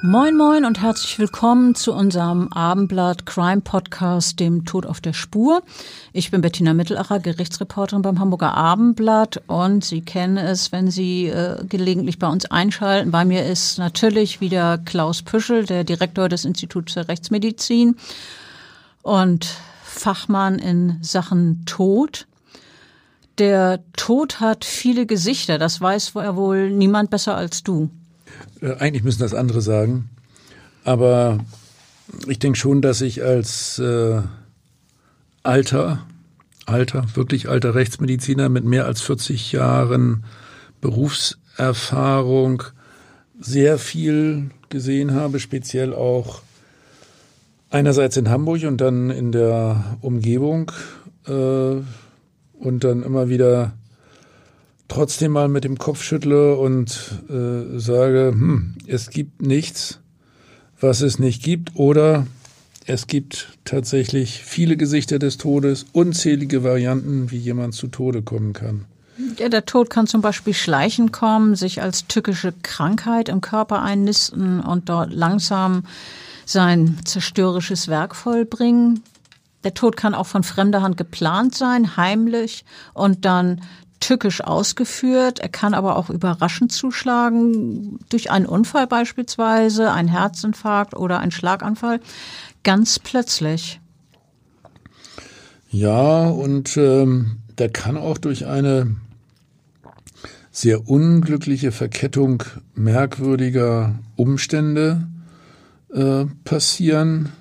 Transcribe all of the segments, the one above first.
Moin moin und herzlich willkommen zu unserem Abendblatt Crime Podcast, dem Tod auf der Spur. Ich bin Bettina Mittelacher, Gerichtsreporterin beim Hamburger Abendblatt und Sie kennen es, wenn Sie äh, gelegentlich bei uns einschalten. Bei mir ist natürlich wieder Klaus Püschel, der Direktor des Instituts für Rechtsmedizin und Fachmann in Sachen Tod. Der Tod hat viele Gesichter, das weiß wohl niemand besser als du. Äh, eigentlich müssen das andere sagen. Aber ich denke schon, dass ich als äh, alter, alter, wirklich alter Rechtsmediziner mit mehr als 40 Jahren Berufserfahrung sehr viel gesehen habe, speziell auch einerseits in Hamburg und dann in der Umgebung äh, und dann immer wieder trotzdem mal mit dem Kopf schüttle und äh, sage, hm, es gibt nichts, was es nicht gibt, oder es gibt tatsächlich viele Gesichter des Todes, unzählige Varianten, wie jemand zu Tode kommen kann. Ja, der Tod kann zum Beispiel schleichen kommen, sich als tückische Krankheit im Körper einnisten und dort langsam sein zerstörerisches Werk vollbringen. Der Tod kann auch von fremder Hand geplant sein, heimlich und dann tückisch ausgeführt. Er kann aber auch überraschend zuschlagen, durch einen Unfall beispielsweise, einen Herzinfarkt oder einen Schlaganfall, ganz plötzlich. Ja, und ähm, der kann auch durch eine sehr unglückliche Verkettung merkwürdiger Umstände äh, passieren.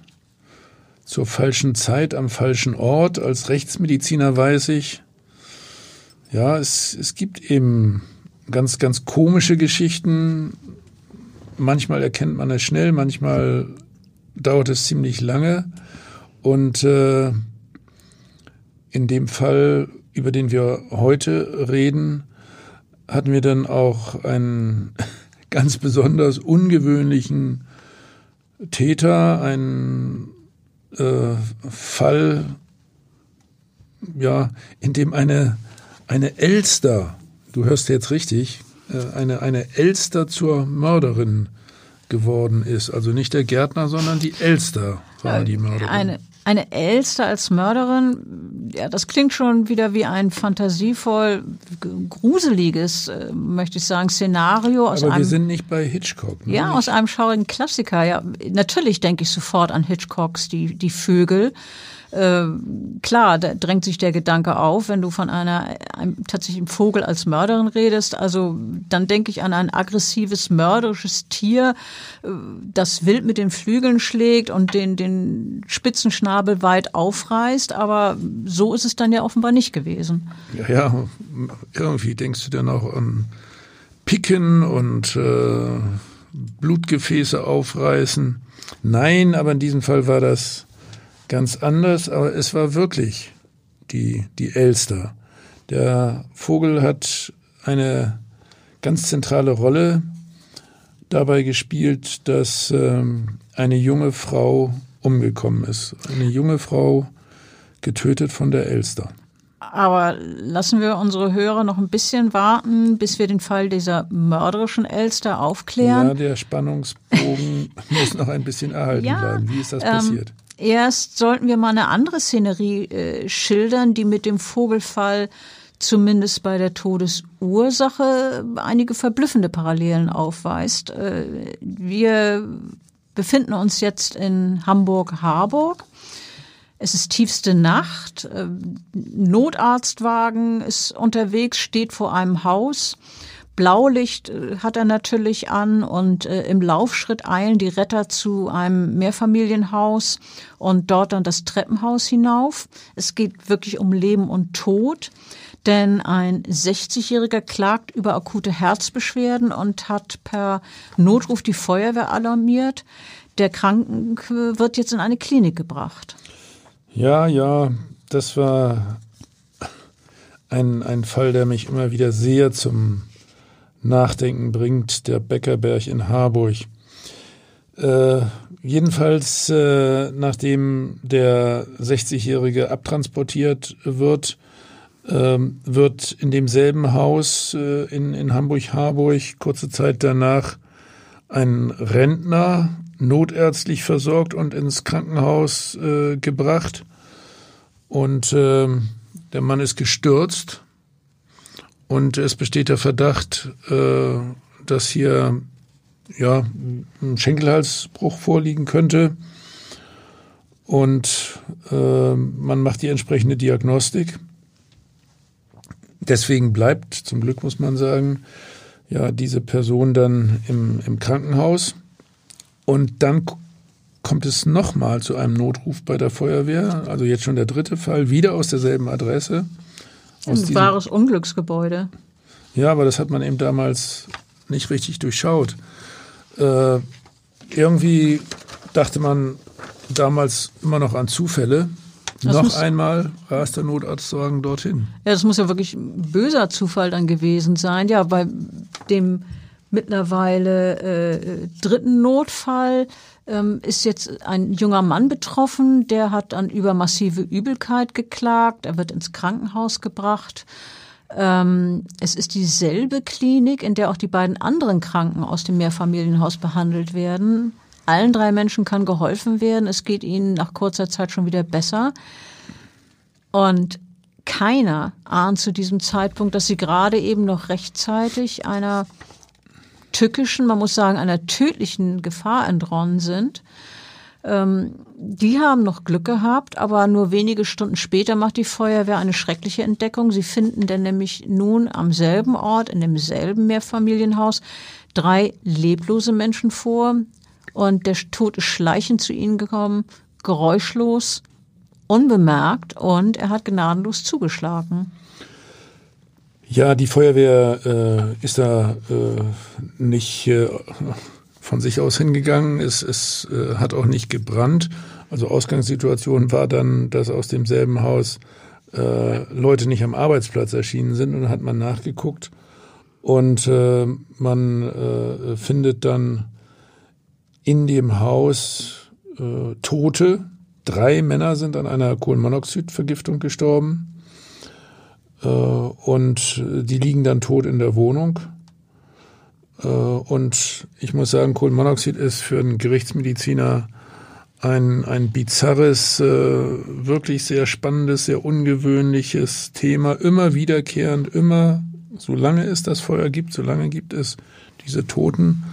Zur falschen Zeit am falschen Ort. Als Rechtsmediziner weiß ich, ja, es, es gibt eben ganz, ganz komische Geschichten. Manchmal erkennt man es schnell, manchmal dauert es ziemlich lange. Und äh, in dem Fall, über den wir heute reden, hatten wir dann auch einen ganz besonders ungewöhnlichen Täter, einen äh, Fall, ja, in dem eine eine Elster, du hörst jetzt richtig, äh, eine, eine Elster zur Mörderin geworden ist. Also nicht der Gärtner, sondern die Elster war die Mörderin. Eine, eine Elster als Mörderin, ja, das klingt schon wieder wie ein fantasievoll gruseliges, äh, möchte ich sagen, Szenario. Aus Aber einem, wir sind nicht bei Hitchcock. Ne? Ja, aus einem schaurigen Klassiker. Ja, natürlich denke ich sofort an Hitchcocks Die, die Vögel äh, klar, da drängt sich der Gedanke auf, wenn du von einer einem tatsächlichen Vogel als Mörderin redest. Also dann denke ich an ein aggressives, mörderisches Tier, äh, das wild mit den Flügeln schlägt und den, den Spitzenschnabel weit aufreißt. Aber so ist es dann ja offenbar nicht gewesen. Ja, ja irgendwie denkst du dann auch an Picken und äh, Blutgefäße aufreißen. Nein, aber in diesem Fall war das ganz anders, aber es war wirklich die, die Elster. Der Vogel hat eine ganz zentrale Rolle dabei gespielt, dass ähm, eine junge Frau umgekommen ist. Eine junge Frau getötet von der Elster. Aber lassen wir unsere Hörer noch ein bisschen warten, bis wir den Fall dieser mörderischen Elster aufklären. Ja, der Spannungsbogen muss noch ein bisschen erhalten ja, bleiben. Wie ist das ähm, passiert? Erst sollten wir mal eine andere Szenerie äh, schildern, die mit dem Vogelfall zumindest bei der Todesursache einige verblüffende Parallelen aufweist. Äh, wir befinden uns jetzt in Hamburg-Harburg. Es ist tiefste Nacht. Notarztwagen ist unterwegs, steht vor einem Haus. Blaulicht äh, hat er natürlich an und äh, im Laufschritt eilen die Retter zu einem Mehrfamilienhaus und dort dann das Treppenhaus hinauf. Es geht wirklich um Leben und Tod, denn ein 60-Jähriger klagt über akute Herzbeschwerden und hat per Notruf die Feuerwehr alarmiert. Der Kranke wird jetzt in eine Klinik gebracht. Ja, ja, das war ein, ein Fall, der mich immer wieder sehr zum Nachdenken bringt, der Bäckerberg in Harburg. Äh, jedenfalls, äh, nachdem der 60-Jährige abtransportiert wird, äh, wird in demselben Haus äh, in, in Hamburg-Harburg kurze Zeit danach ein Rentner notärztlich versorgt und ins Krankenhaus äh, gebracht. Und ähm, der Mann ist gestürzt und es besteht der Verdacht, äh, dass hier ja, ein Schenkelhalsbruch vorliegen könnte. Und äh, man macht die entsprechende Diagnostik. Deswegen bleibt, zum Glück muss man sagen, ja, diese Person dann im, im Krankenhaus. Und dann kommt es nochmal zu einem Notruf bei der Feuerwehr, also jetzt schon der dritte Fall, wieder aus derselben Adresse. Ein wahres Unglücksgebäude. Ja, aber das hat man eben damals nicht richtig durchschaut. Äh, irgendwie dachte man damals immer noch an Zufälle. Das noch einmal rast der Notarztwagen dorthin. Ja, das muss ja wirklich ein böser Zufall dann gewesen sein. Ja, bei dem mittlerweile äh, dritten Notfall ähm, ist jetzt ein junger Mann betroffen, der hat an übermassive Übelkeit geklagt, er wird ins Krankenhaus gebracht. Ähm, es ist dieselbe Klinik, in der auch die beiden anderen Kranken aus dem Mehrfamilienhaus behandelt werden. Allen drei Menschen kann geholfen werden. Es geht ihnen nach kurzer Zeit schon wieder besser. Und keiner ahnt zu diesem Zeitpunkt, dass sie gerade eben noch rechtzeitig einer tückischen, man muss sagen, einer tödlichen Gefahr entronnen sind. Ähm, die haben noch Glück gehabt, aber nur wenige Stunden später macht die Feuerwehr eine schreckliche Entdeckung. Sie finden denn nämlich nun am selben Ort, in demselben Mehrfamilienhaus, drei leblose Menschen vor. Und der Tod ist schleichend zu ihnen gekommen, geräuschlos, unbemerkt und er hat gnadenlos zugeschlagen. Ja, die Feuerwehr äh, ist da äh, nicht äh, von sich aus hingegangen. Es, es äh, hat auch nicht gebrannt. Also Ausgangssituation war dann, dass aus demselben Haus äh, Leute nicht am Arbeitsplatz erschienen sind und dann hat man nachgeguckt und äh, man findet dann in dem Haus Tote. Drei Männer sind an einer Kohlenmonoxidvergiftung gestorben. Äh, und die liegen dann tot in der Wohnung. Äh, und ich muss sagen, Kohlenmonoxid ist für einen Gerichtsmediziner ein, ein bizarres, äh, wirklich sehr spannendes, sehr ungewöhnliches Thema, immer wiederkehrend, immer, solange es das Feuer gibt, solange gibt es diese Toten,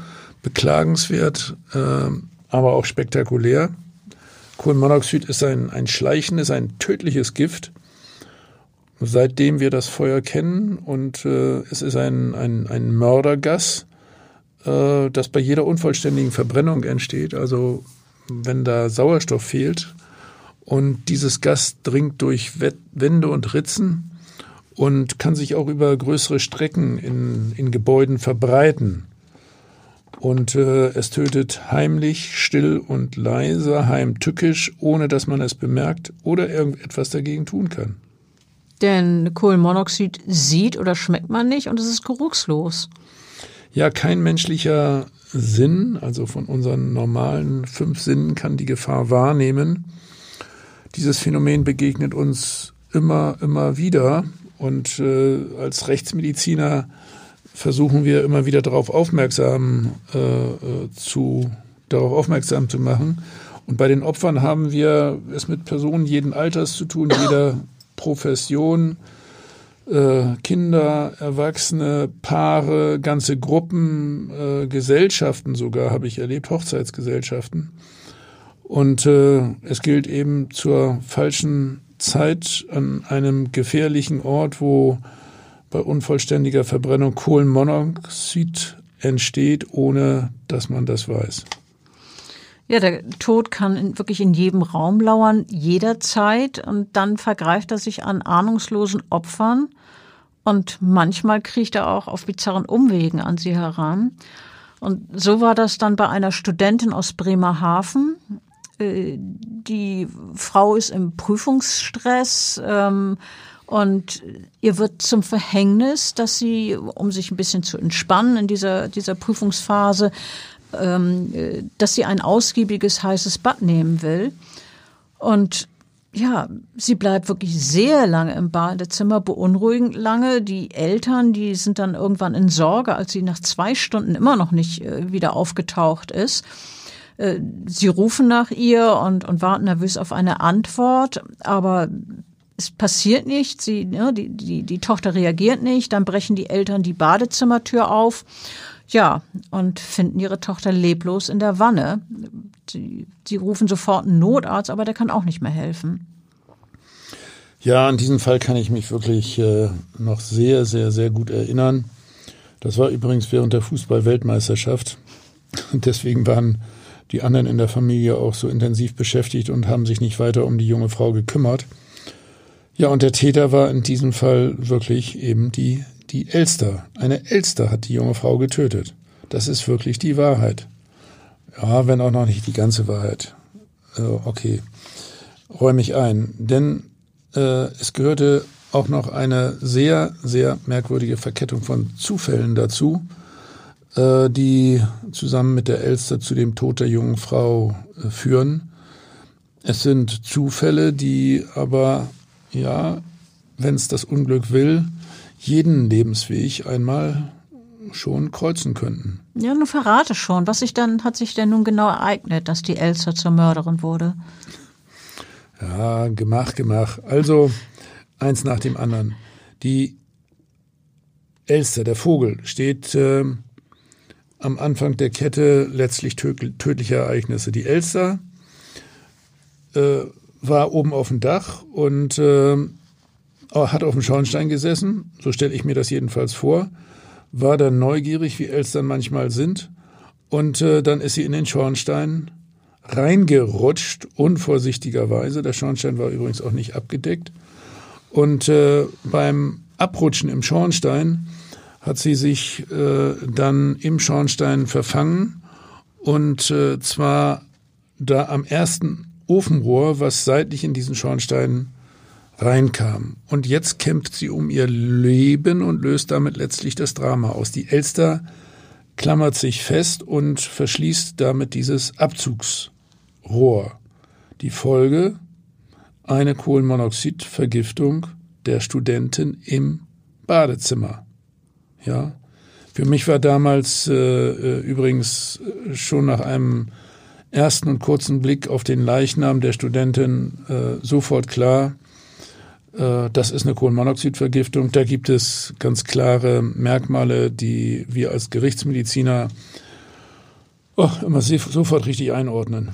beklagenswert, aber auch spektakulär. Kohlenmonoxid ist ein, ein schleichendes, ein tödliches Gift seitdem wir das Feuer kennen und äh, es ist ein, ein, ein Mördergas, äh, das bei jeder unvollständigen Verbrennung entsteht. Also wenn da Sauerstoff fehlt und dieses Gas dringt durch Wände und Ritzen und kann sich auch über größere Strecken in, in Gebäuden verbreiten. Und äh, es tötet heimlich, still und leise, heimtückisch, ohne dass man es bemerkt oder irgendetwas dagegen tun kann. Denn Kohlenmonoxid sieht oder schmeckt man nicht und es ist geruchslos. Ja, kein menschlicher Sinn, also von unseren normalen fünf Sinnen, kann die Gefahr wahrnehmen. Dieses Phänomen begegnet uns immer, immer wieder. Und äh, als Rechtsmediziner versuchen wir immer wieder darauf aufmerksam äh, äh zu, darauf aufmerksam zu machen. Und bei den Opfern haben wir es mit Personen jeden Alters zu tun, jeder Profession, äh, Kinder, Erwachsene, Paare, ganze Gruppen, äh, Gesellschaften sogar habe ich erlebt, Hochzeitsgesellschaften. Und äh, es gilt eben zur falschen Zeit an einem gefährlichen Ort, wo bei unvollständiger Verbrennung Kohlenmonoxid entsteht, ohne dass man das weiß. Ja, der Tod kann wirklich in jedem Raum lauern, jederzeit. Und dann vergreift er sich an ahnungslosen Opfern. Und manchmal kriecht er auch auf bizarren Umwegen an sie heran. Und so war das dann bei einer Studentin aus Bremerhaven. Äh, die Frau ist im Prüfungsstress ähm, und ihr wird zum Verhängnis, dass sie, um sich ein bisschen zu entspannen in dieser, dieser Prüfungsphase, ähm, dass sie ein ausgiebiges heißes Bad nehmen will. Und ja, sie bleibt wirklich sehr lange im Badezimmer, beunruhigend lange. Die Eltern, die sind dann irgendwann in Sorge, als sie nach zwei Stunden immer noch nicht äh, wieder aufgetaucht ist. Äh, sie rufen nach ihr und, und warten nervös auf eine Antwort, aber es passiert nichts. Sie, ne, die, die, die Tochter reagiert nicht. Dann brechen die Eltern die Badezimmertür auf ja, und finden ihre Tochter leblos in der Wanne. Sie, rufen sofort einen Notarzt, aber der kann auch nicht mehr helfen. Ja, an diesen Fall kann ich mich wirklich äh, noch sehr, sehr, sehr gut erinnern. Das war übrigens während der Fußball-Weltmeisterschaft. Deswegen waren die anderen in der Familie auch so intensiv beschäftigt und haben sich nicht weiter um die junge Frau gekümmert. Ja, und der Täter war in diesem Fall wirklich eben die die Elster, eine Elster hat die junge Frau getötet. Das ist wirklich die Wahrheit. Ja, wenn auch noch nicht die ganze Wahrheit. Äh, okay, räume ich ein. Denn äh, es gehörte auch noch eine sehr, sehr merkwürdige Verkettung von Zufällen dazu, äh, die zusammen mit der Elster zu dem Tod der jungen Frau äh, führen. Es sind Zufälle, die aber, ja, wenn es das Unglück will, jeden Lebensweg einmal schon kreuzen könnten. Ja, nun verrate schon. Was sich dann, hat sich denn nun genau ereignet, dass die Elsa zur Mörderin wurde? Ja, gemach, gemach. Also, eins nach dem anderen. Die Elster, der Vogel, steht äh, am Anfang der Kette letztlich tödlicher Ereignisse. Die Elster äh, war oben auf dem Dach und äh, hat auf dem Schornstein gesessen, so stelle ich mir das jedenfalls vor, war dann neugierig, wie Elstern manchmal sind, und äh, dann ist sie in den Schornstein reingerutscht, unvorsichtigerweise. Der Schornstein war übrigens auch nicht abgedeckt. Und äh, beim Abrutschen im Schornstein hat sie sich äh, dann im Schornstein verfangen und äh, zwar da am ersten Ofenrohr, was seitlich in diesen Schornstein reinkam. Und jetzt kämpft sie um ihr Leben und löst damit letztlich das Drama aus. Die Elster klammert sich fest und verschließt damit dieses Abzugsrohr. Die Folge eine Kohlenmonoxidvergiftung der Studentin im Badezimmer. Ja, für mich war damals äh, äh übrigens schon nach einem ersten und kurzen Blick auf den Leichnam der Studentin äh, sofort klar, äh, das ist eine Kohlenmonoxidvergiftung. Da gibt es ganz klare Merkmale, die wir als Gerichtsmediziner oh, immer sofort richtig einordnen.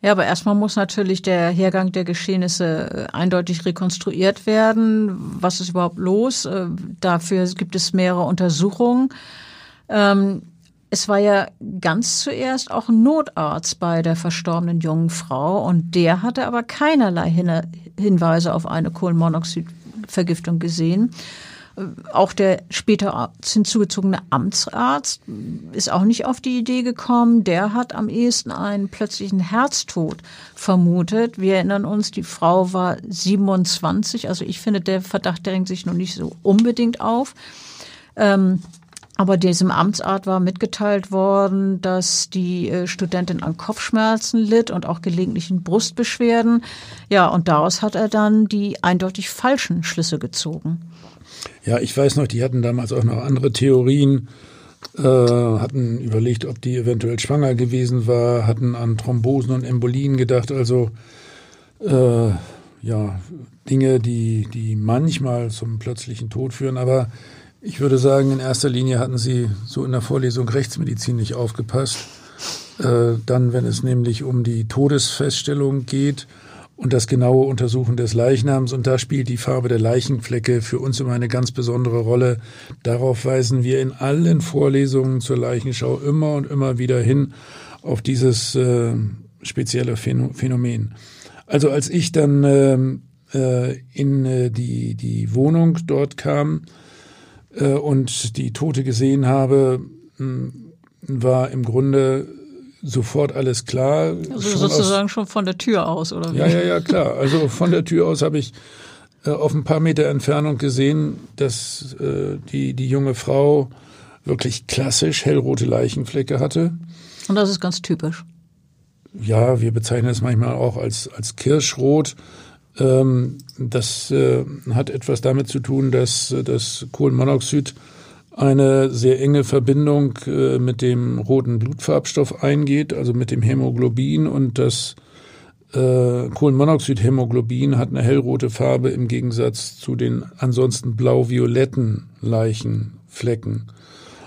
Ja, aber erstmal muss natürlich der Hergang der Geschehnisse äh, eindeutig rekonstruiert werden. Was ist überhaupt los? Äh, dafür gibt es mehrere Untersuchungen. Ähm, es war ja ganz zuerst auch ein Notarzt bei der verstorbenen jungen Frau und der hatte aber keinerlei Hinweise auf eine Kohlenmonoxidvergiftung gesehen. Auch der später hinzugezogene Amtsarzt ist auch nicht auf die Idee gekommen. Der hat am ehesten einen plötzlichen Herztod vermutet. Wir erinnern uns, die Frau war 27. Also ich finde, der Verdacht drängt sich noch nicht so unbedingt auf. Ähm, aber diesem Amtsart war mitgeteilt worden, dass die äh, Studentin an Kopfschmerzen litt und auch gelegentlichen Brustbeschwerden. Ja, und daraus hat er dann die eindeutig falschen Schlüsse gezogen. Ja, ich weiß noch, die hatten damals auch noch andere Theorien, äh, hatten überlegt, ob die eventuell schwanger gewesen war, hatten an Thrombosen und Embolien gedacht. Also äh, ja, Dinge, die, die manchmal zum plötzlichen Tod führen, aber ich würde sagen, in erster Linie hatten Sie so in der Vorlesung Rechtsmedizin nicht aufgepasst. Äh, dann, wenn es nämlich um die Todesfeststellung geht und das genaue Untersuchen des Leichnams. Und da spielt die Farbe der Leichenflecke für uns immer eine ganz besondere Rolle. Darauf weisen wir in allen Vorlesungen zur Leichenschau immer und immer wieder hin auf dieses äh, spezielle Phänomen. Also als ich dann ähm, äh, in die, die Wohnung dort kam äh, und die Tote gesehen habe, mh, war im Grunde sofort alles klar. Also schon sozusagen aus, schon von der Tür aus, oder wie? Ja, ja, ja, klar. Also von der Tür aus habe ich äh, auf ein paar Meter Entfernung gesehen, dass äh, die, die junge Frau wirklich klassisch hellrote Leichenflecke hatte. Und das ist ganz typisch. Ja, wir bezeichnen es manchmal auch als, als Kirschrot. Ähm, das äh, hat etwas damit zu tun, dass das Kohlenmonoxid eine sehr enge Verbindung äh, mit dem roten Blutfarbstoff eingeht, also mit dem Hämoglobin und das äh, Kohlenmonoxidhämoglobin hat eine hellrote Farbe im Gegensatz zu den ansonsten blau-violetten Leichenflecken.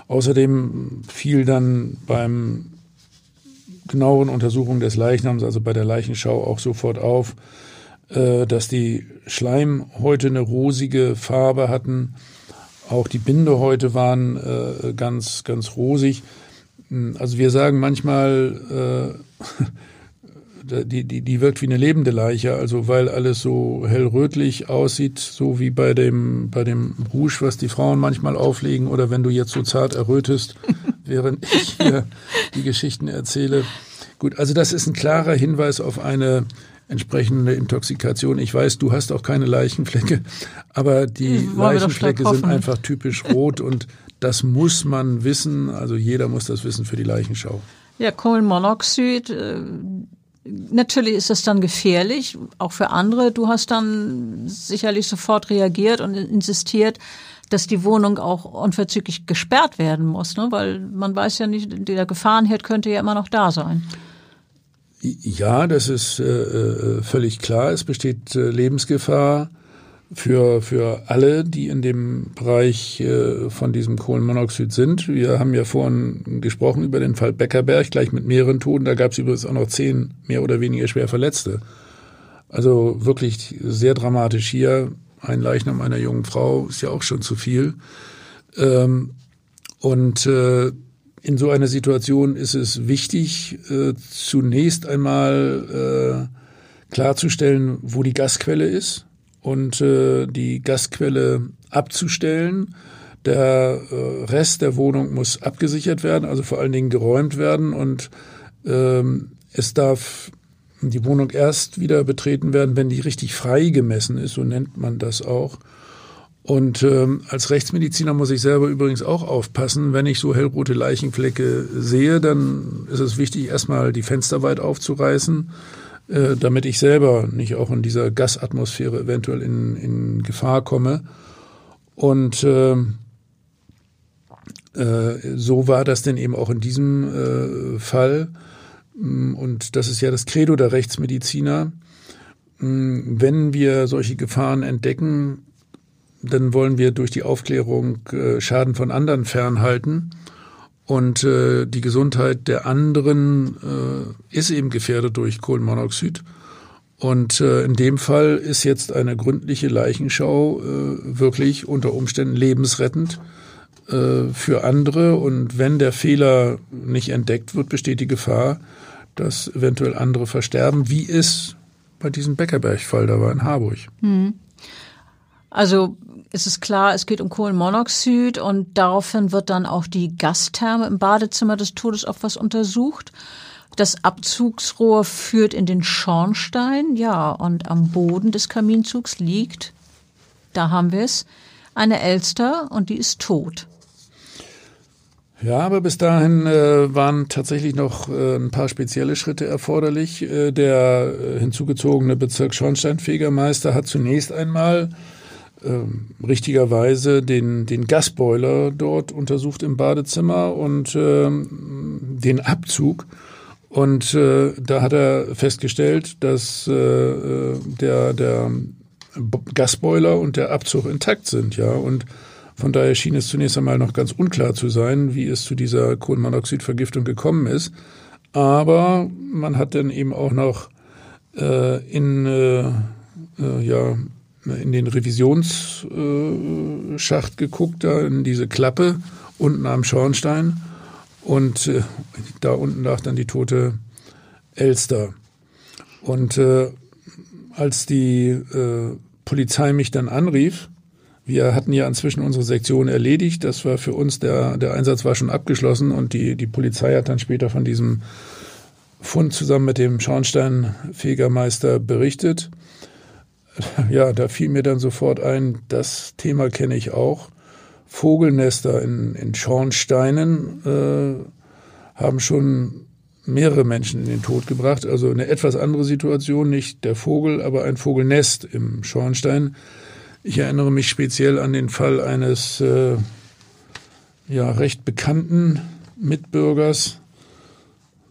Außerdem fiel dann beim genaueren Untersuchung des Leichnams, also bei der Leichenschau, auch sofort auf, äh, dass die Schleimhäute eine rosige Farbe hatten auch die Bindehäute waren äh, ganz, ganz rosig. Hm, also wir sagen manchmal, äh, die, die, die wirkt wie eine lebende Leiche, also weil alles so hellrötlich aussieht, so wie bei dem, bei dem Rouge, was die Frauen manchmal auflegen, oder wenn du jetzt so zart errötest, während ich hier die Geschichten erzähle. Gut, also das ist ein klarer Hinweis auf eine entsprechende Intoxikation. Ich weiß, du hast auch keine Leichenflecke, aber die Leichenflecke sind einfach typisch rot und das muss man wissen. Also jeder muss das wissen für die Leichenschau. Ja, Kohlenmonoxid. Äh, natürlich ist das dann gefährlich, auch für andere. Du hast dann sicherlich sofort reagiert und insistiert, dass die Wohnung auch unverzüglich gesperrt werden muss, ne? weil man weiß ja nicht, der Gefahrenherd könnte ja immer noch da sein. Ja, das ist äh, äh, völlig klar. Es besteht äh, Lebensgefahr für, für alle, die in dem Bereich äh, von diesem Kohlenmonoxid sind. Wir haben ja vorhin gesprochen über den Fall Beckerberg, gleich mit mehreren Toten. Da gab es übrigens auch noch zehn mehr oder weniger schwer Verletzte. Also wirklich sehr dramatisch hier. Ein Leichnam einer jungen Frau ist ja auch schon zu viel. Ähm, und äh, in so einer Situation ist es wichtig, äh, zunächst einmal äh, klarzustellen, wo die Gasquelle ist und äh, die Gasquelle abzustellen. Der äh, Rest der Wohnung muss abgesichert werden, also vor allen Dingen geräumt werden und ähm, es darf die Wohnung erst wieder betreten werden, wenn die richtig frei gemessen ist, so nennt man das auch. Und ähm, als Rechtsmediziner muss ich selber übrigens auch aufpassen, wenn ich so hellrote Leichenflecke sehe, dann ist es wichtig, erstmal die Fenster weit aufzureißen, äh, damit ich selber nicht auch in dieser Gasatmosphäre eventuell in, in Gefahr komme. Und äh, äh, so war das denn eben auch in diesem äh, Fall. Und das ist ja das Credo der Rechtsmediziner. Wenn wir solche Gefahren entdecken, dann wollen wir durch die Aufklärung äh, Schaden von anderen fernhalten. Und äh, die Gesundheit der anderen äh, ist eben gefährdet durch Kohlenmonoxid. Und äh, in dem Fall ist jetzt eine gründliche Leichenschau äh, wirklich unter Umständen lebensrettend äh, für andere. Und wenn der Fehler nicht entdeckt wird, besteht die Gefahr, dass eventuell andere versterben, wie es bei diesem Beckerberg-Fall da war in Harburg. Hm. Also es ist klar, es geht um Kohlenmonoxid und daraufhin wird dann auch die Gastherme im Badezimmer des Todesopfers untersucht. Das Abzugsrohr führt in den Schornstein, ja, und am Boden des Kaminzugs liegt, da haben wir es, eine Elster und die ist tot. Ja, aber bis dahin äh, waren tatsächlich noch äh, ein paar spezielle Schritte erforderlich. Äh, der äh, hinzugezogene Bezirksschornsteinfegermeister hat zunächst einmal äh, richtigerweise den, den Gasboiler dort untersucht im Badezimmer und äh, den Abzug. Und äh, da hat er festgestellt, dass äh, der, der Gasboiler und der Abzug intakt sind, ja. Und von daher schien es zunächst einmal noch ganz unklar zu sein, wie es zu dieser Kohlenmonoxidvergiftung gekommen ist. Aber man hat dann eben auch noch äh, in, äh, äh ja, in den Revisionsschacht geguckt, da in diese Klappe unten am Schornstein. Und äh, da unten lag dann die tote Elster. Und äh, als die äh, Polizei mich dann anrief, wir hatten ja inzwischen unsere Sektion erledigt. Das war für uns, der, der Einsatz war schon abgeschlossen und die, die Polizei hat dann später von diesem Fund zusammen mit dem Schornsteinfegermeister berichtet. Ja, da fiel mir dann sofort ein, das Thema kenne ich auch. Vogelnester in, in Schornsteinen äh, haben schon mehrere Menschen in den Tod gebracht. Also eine etwas andere Situation, nicht der Vogel, aber ein Vogelnest im Schornstein. Ich erinnere mich speziell an den Fall eines äh, ja, recht bekannten Mitbürgers,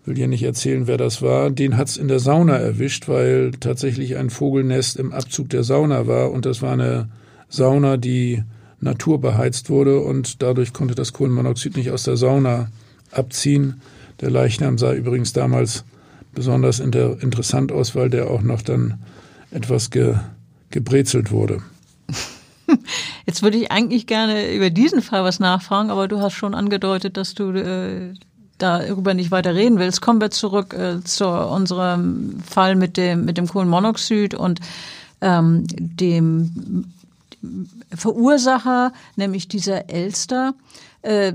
will hier nicht erzählen, wer das war, den hat's in der Sauna erwischt, weil tatsächlich ein Vogelnest im Abzug der Sauna war und das war eine Sauna, die naturbeheizt wurde und dadurch konnte das Kohlenmonoxid nicht aus der Sauna abziehen. Der Leichnam sah übrigens damals besonders inter interessant aus, weil der auch noch dann etwas ge gebrezelt wurde. Jetzt würde ich eigentlich gerne über diesen Fall was nachfragen, aber du hast schon angedeutet, dass du äh, darüber nicht weiter reden willst. Kommen wir zurück äh, zu unserem Fall mit dem, mit dem Kohlenmonoxid und ähm, dem Verursacher, nämlich dieser Elster. Äh,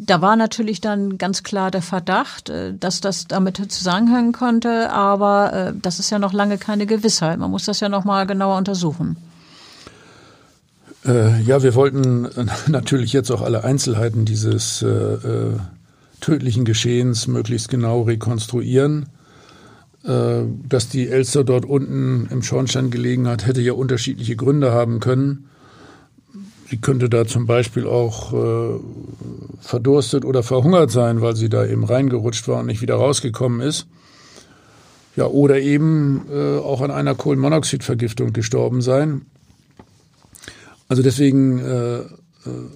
da war natürlich dann ganz klar der Verdacht, äh, dass das damit zusammenhängen konnte, aber äh, das ist ja noch lange keine Gewissheit. Man muss das ja noch mal genauer untersuchen. Ja, wir wollten natürlich jetzt auch alle Einzelheiten dieses tödlichen Geschehens möglichst genau rekonstruieren. Äh, dass die Elster dort unten im Schornstein gelegen hat, hätte ja unterschiedliche Gründe haben können. Sie könnte da zum Beispiel auch äh, verdurstet oder verhungert sein, weil sie da eben reingerutscht war und nicht wieder rausgekommen ist. Ja, oder eben äh, auch an einer Kohlenmonoxidvergiftung gestorben sein. Also deswegen äh, äh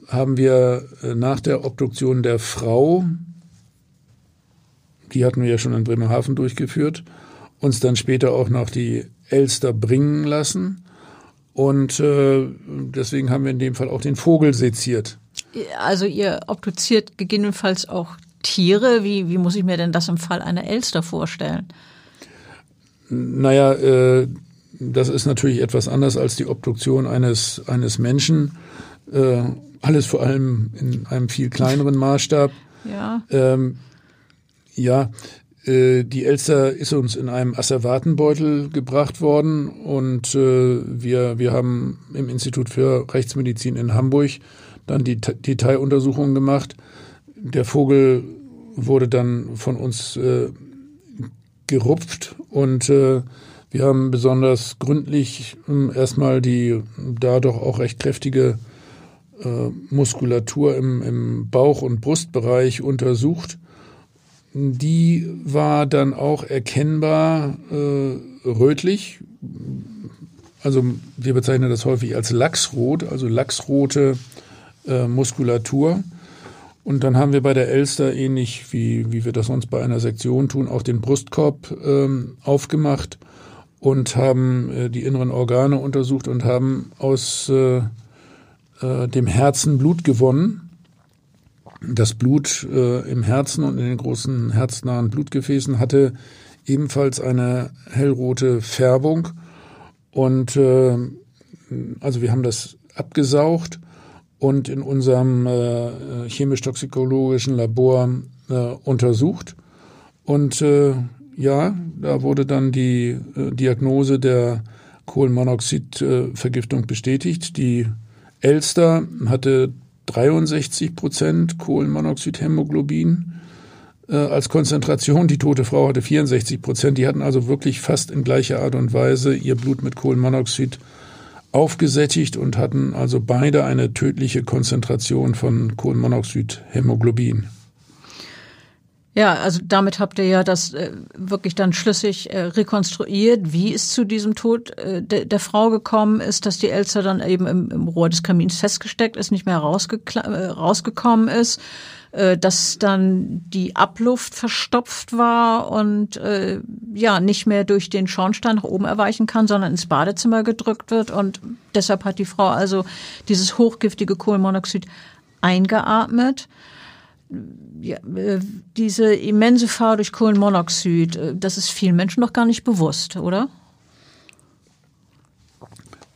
haben wir äh, nach der Obduktion der Frau die hatten wir ja schon in Bremerhaven durchgeführt, uns dann später auch noch die Elster bringen lassen. Und äh, deswegen haben wir in dem Fall auch den Vogel seziert. Also ihr obduziert gegebenenfalls auch Tiere. Wie, wie muss ich mir denn das im Fall einer Elster vorstellen? Naja, äh, das ist natürlich etwas anders als die Obduktion eines, eines Menschen. Äh, alles vor allem in einem viel kleineren Maßstab. Ja. Ähm, ja, äh, die Elster ist uns in einem Asservatenbeutel gebracht worden und äh, wir, wir haben im Institut für Rechtsmedizin in Hamburg dann die Detailuntersuchungen gemacht. Der Vogel wurde dann von uns äh, gerupft und äh, wir haben besonders gründlich äh, erstmal die da doch auch recht kräftige äh, Muskulatur im, im Bauch- und Brustbereich untersucht die war dann auch erkennbar äh, rötlich. Also wir bezeichnen das häufig als Lachsrot, also lachsrote äh, Muskulatur. Und dann haben wir bei der Elster, ähnlich wie, wie wir das sonst bei einer Sektion tun, auch den Brustkorb ähm, aufgemacht und haben äh, die inneren Organe untersucht und haben aus äh, äh, dem Herzen Blut gewonnen das Blut äh, im Herzen und in den großen herznahen Blutgefäßen hatte ebenfalls eine hellrote Färbung. Und äh, also wir haben das abgesaugt und in unserem äh, chemisch-toxikologischen Labor äh, untersucht. Und äh, ja, da wurde dann die äh, Diagnose der Kohlenmonoxidvergiftung bestätigt. Die Elster hatte 63 Prozent Kohlenmonoxidhämoglobin äh, als Konzentration. Die tote Frau hatte 64 Prozent. Die hatten also wirklich fast in gleicher Art und Weise ihr Blut mit Kohlenmonoxid aufgesättigt und hatten also beide eine tödliche Konzentration von Kohlenmonoxidhämoglobin. Ja, also damit habt ihr ja das äh, wirklich dann schlüssig äh, rekonstruiert, wie es zu diesem Tod äh, de, der Frau gekommen ist, dass die Elster dann eben im, im Rohr des Kamins festgesteckt ist, nicht mehr äh, rausgekommen ist, äh, dass dann die Abluft verstopft war und äh, ja nicht mehr durch den Schornstein nach oben erweichen kann, sondern ins Badezimmer gedrückt wird. Und deshalb hat die Frau also dieses hochgiftige Kohlenmonoxid eingeatmet ja, äh, diese immense Fahr durch Kohlenmonoxid, äh, das ist vielen Menschen noch gar nicht bewusst, oder?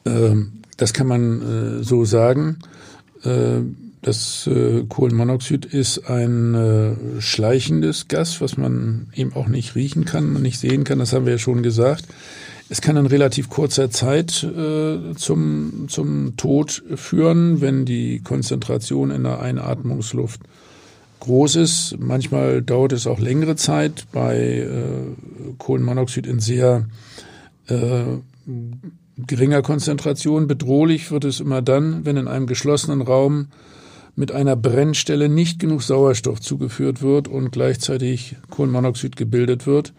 Ähm, das kann man äh, so sagen. Das Kohlenmonoxid ist ein schleichendes Gas, was man eben auch nicht riechen kann, man nicht sehen kann. Das haben wir ja schon gesagt. Es kann in relativ kurzer Zeit zum, zum Tod führen, wenn die Konzentration in der Einatmungsluft groß ist. Manchmal dauert es auch längere Zeit bei äh, Kohlenmonoxid in sehr äh, geringer Konzentration. Bedrohlich wird es immer dann, wenn in einem geschlossenen Raum mit einer Brennstelle nicht genug Sauerstoff zugeführt wird und gleichzeitig Kohlenmonoxid gebildet wird.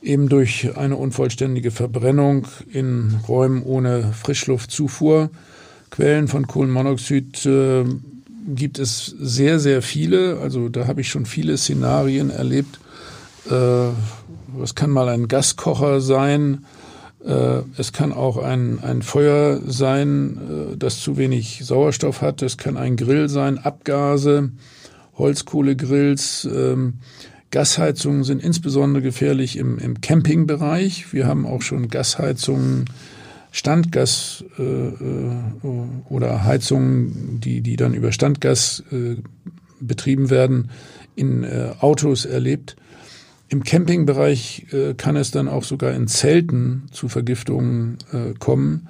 Eben durch eine unvollständige Verbrennung in Räumen ohne Frischluftzufuhr. Quellen von Kohlenmonoxid äh, gibt es sehr, sehr viele. Also da habe ich schon viele Szenarien erlebt. Äh, es kann mal ein Gaskocher sein. Äh, es kann auch ein, ein Feuer sein, äh, das zu wenig Sauerstoff hat. Es kann ein Grill sein, Abgase, Holzkohlegrills. Ähm, Gasheizungen sind insbesondere gefährlich im, im Campingbereich. Wir haben auch schon Gasheizungen Standgas äh, äh, oder Heizungen, die, die dann über Standgas äh, betrieben werden, in äh, Autos erlebt. Im Campingbereich äh, kann es dann auch sogar in Zelten zu Vergiftungen äh, kommen.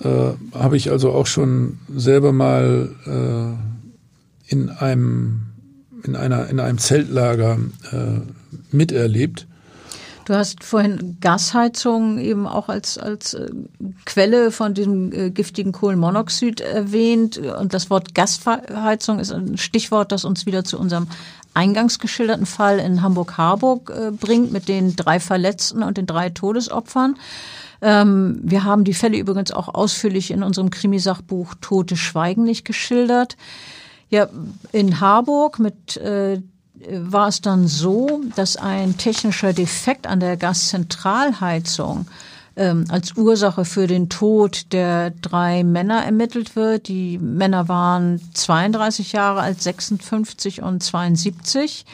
Äh, Habe ich also auch schon selber mal äh, in einem in einer in einem Zeltlager äh, miterlebt. Du hast vorhin Gasheizung eben auch als, als äh, Quelle von diesem äh, giftigen Kohlenmonoxid erwähnt. Und das Wort Gasheizung ist ein Stichwort, das uns wieder zu unserem eingangs geschilderten Fall in Hamburg-Harburg äh, bringt mit den drei Verletzten und den drei Todesopfern. Ähm, wir haben die Fälle übrigens auch ausführlich in unserem Krimisachbuch Tote Schweigen nicht geschildert. Ja, in Harburg mit äh, war es dann so, dass ein technischer Defekt an der Gaszentralheizung ähm, als Ursache für den Tod der drei Männer ermittelt wird. Die Männer waren 32 Jahre alt, 56 und 72.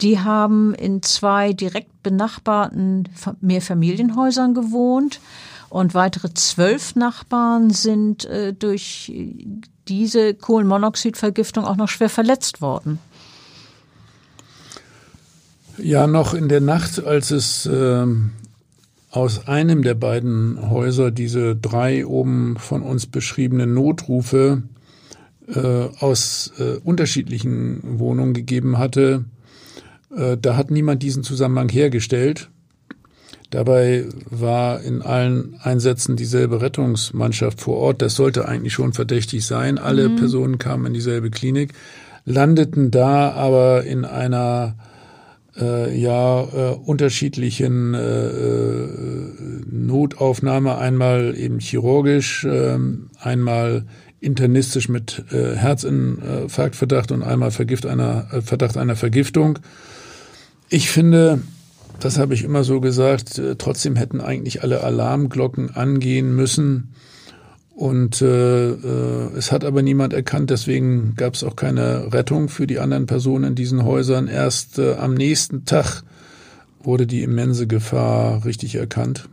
Die haben in zwei direkt benachbarten Mehrfamilienhäusern gewohnt und weitere zwölf Nachbarn sind äh, durch diese Kohlenmonoxidvergiftung auch noch schwer verletzt worden. Ja, noch in der Nacht, als es äh, aus einem der beiden Häuser diese drei oben von uns beschriebenen Notrufe äh, aus äh, unterschiedlichen Wohnungen gegeben hatte, äh, da hat niemand diesen Zusammenhang hergestellt. Dabei war in allen Einsätzen dieselbe Rettungsmannschaft vor Ort. Das sollte eigentlich schon verdächtig sein. Alle mhm. Personen kamen in dieselbe Klinik, landeten da aber in einer äh, ja äh, unterschiedlichen äh, äh, Notaufnahme, einmal eben chirurgisch, äh, einmal internistisch mit äh, Herzinfarktverdacht und einmal Vergift einer, äh, Verdacht einer Vergiftung. Ich finde, das habe ich immer so gesagt, trotzdem hätten eigentlich alle Alarmglocken angehen müssen. Und äh, äh, es hat aber niemand erkannt, deswegen gab es auch keine Rettung für die anderen Personen in diesen Häusern. Erst äh, am nächsten Tag wurde die immense Gefahr richtig erkannt.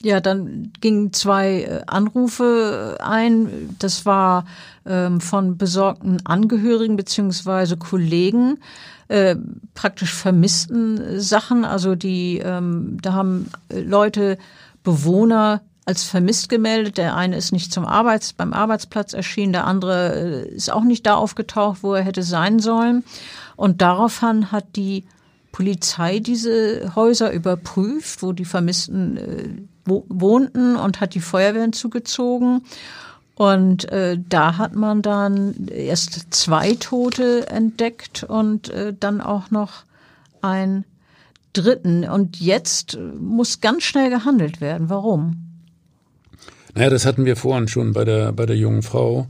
Ja, dann gingen zwei äh, Anrufe ein. Das war ähm, von besorgten Angehörigen beziehungsweise Kollegen, äh, praktisch vermissten Sachen. Also die, ähm, da haben Leute, Bewohner als vermisst gemeldet. Der eine ist nicht zum Arbeits, beim Arbeitsplatz erschienen, der andere äh, ist auch nicht da aufgetaucht, wo er hätte sein sollen. Und daraufhin hat die Polizei diese Häuser überprüft, wo die Vermissten äh, wohnten und hat die Feuerwehren zugezogen. Und äh, da hat man dann erst zwei Tote entdeckt und äh, dann auch noch ein dritten. Und jetzt muss ganz schnell gehandelt werden. Warum? Naja, das hatten wir vorhin schon bei der, bei der jungen Frau.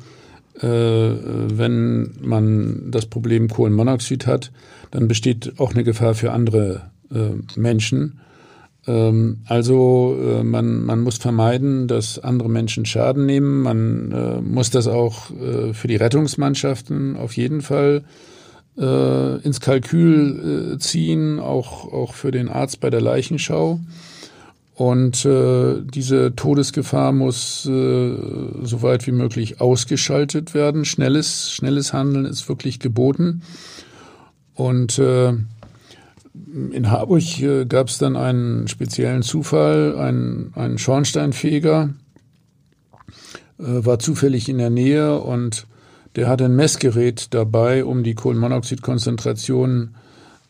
Äh, wenn man das Problem Kohlenmonoxid hat, dann besteht auch eine Gefahr für andere äh, Menschen. Ähm, also äh, man, man muss vermeiden, dass andere Menschen Schaden nehmen. Man äh, muss das auch äh, für die Rettungsmannschaften auf jeden Fall äh, ins Kalkül ziehen, auch, auch für den Arzt bei der Leichenschau. Und äh, diese Todesgefahr muss äh, so weit wie möglich ausgeschaltet werden. Schnelles, schnelles Handeln ist wirklich geboten. Und äh, in Harburg äh, gab es dann einen speziellen Zufall. Ein, ein Schornsteinfeger äh, war zufällig in der Nähe und der hatte ein Messgerät dabei, um die Kohlenmonoxidkonzentration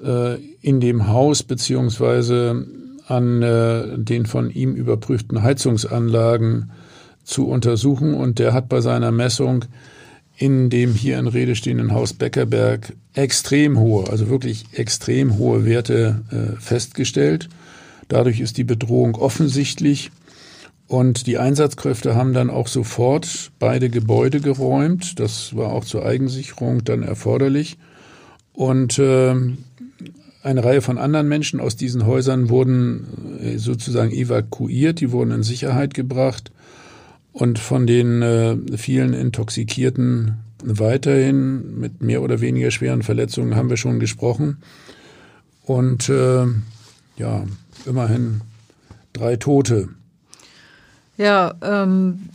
äh, in dem Haus beziehungsweise an äh, den von ihm überprüften Heizungsanlagen zu untersuchen. Und der hat bei seiner Messung in dem hier in Rede stehenden Haus Beckerberg extrem hohe, also wirklich extrem hohe Werte äh, festgestellt. Dadurch ist die Bedrohung offensichtlich. Und die Einsatzkräfte haben dann auch sofort beide Gebäude geräumt. Das war auch zur Eigensicherung dann erforderlich. Und äh, eine Reihe von anderen Menschen aus diesen Häusern wurden äh, sozusagen evakuiert, die wurden in Sicherheit gebracht und von den äh, vielen Intoxikierten weiterhin mit mehr oder weniger schweren Verletzungen haben wir schon gesprochen. Und äh, ja, immerhin drei Tote. Ja, ähm,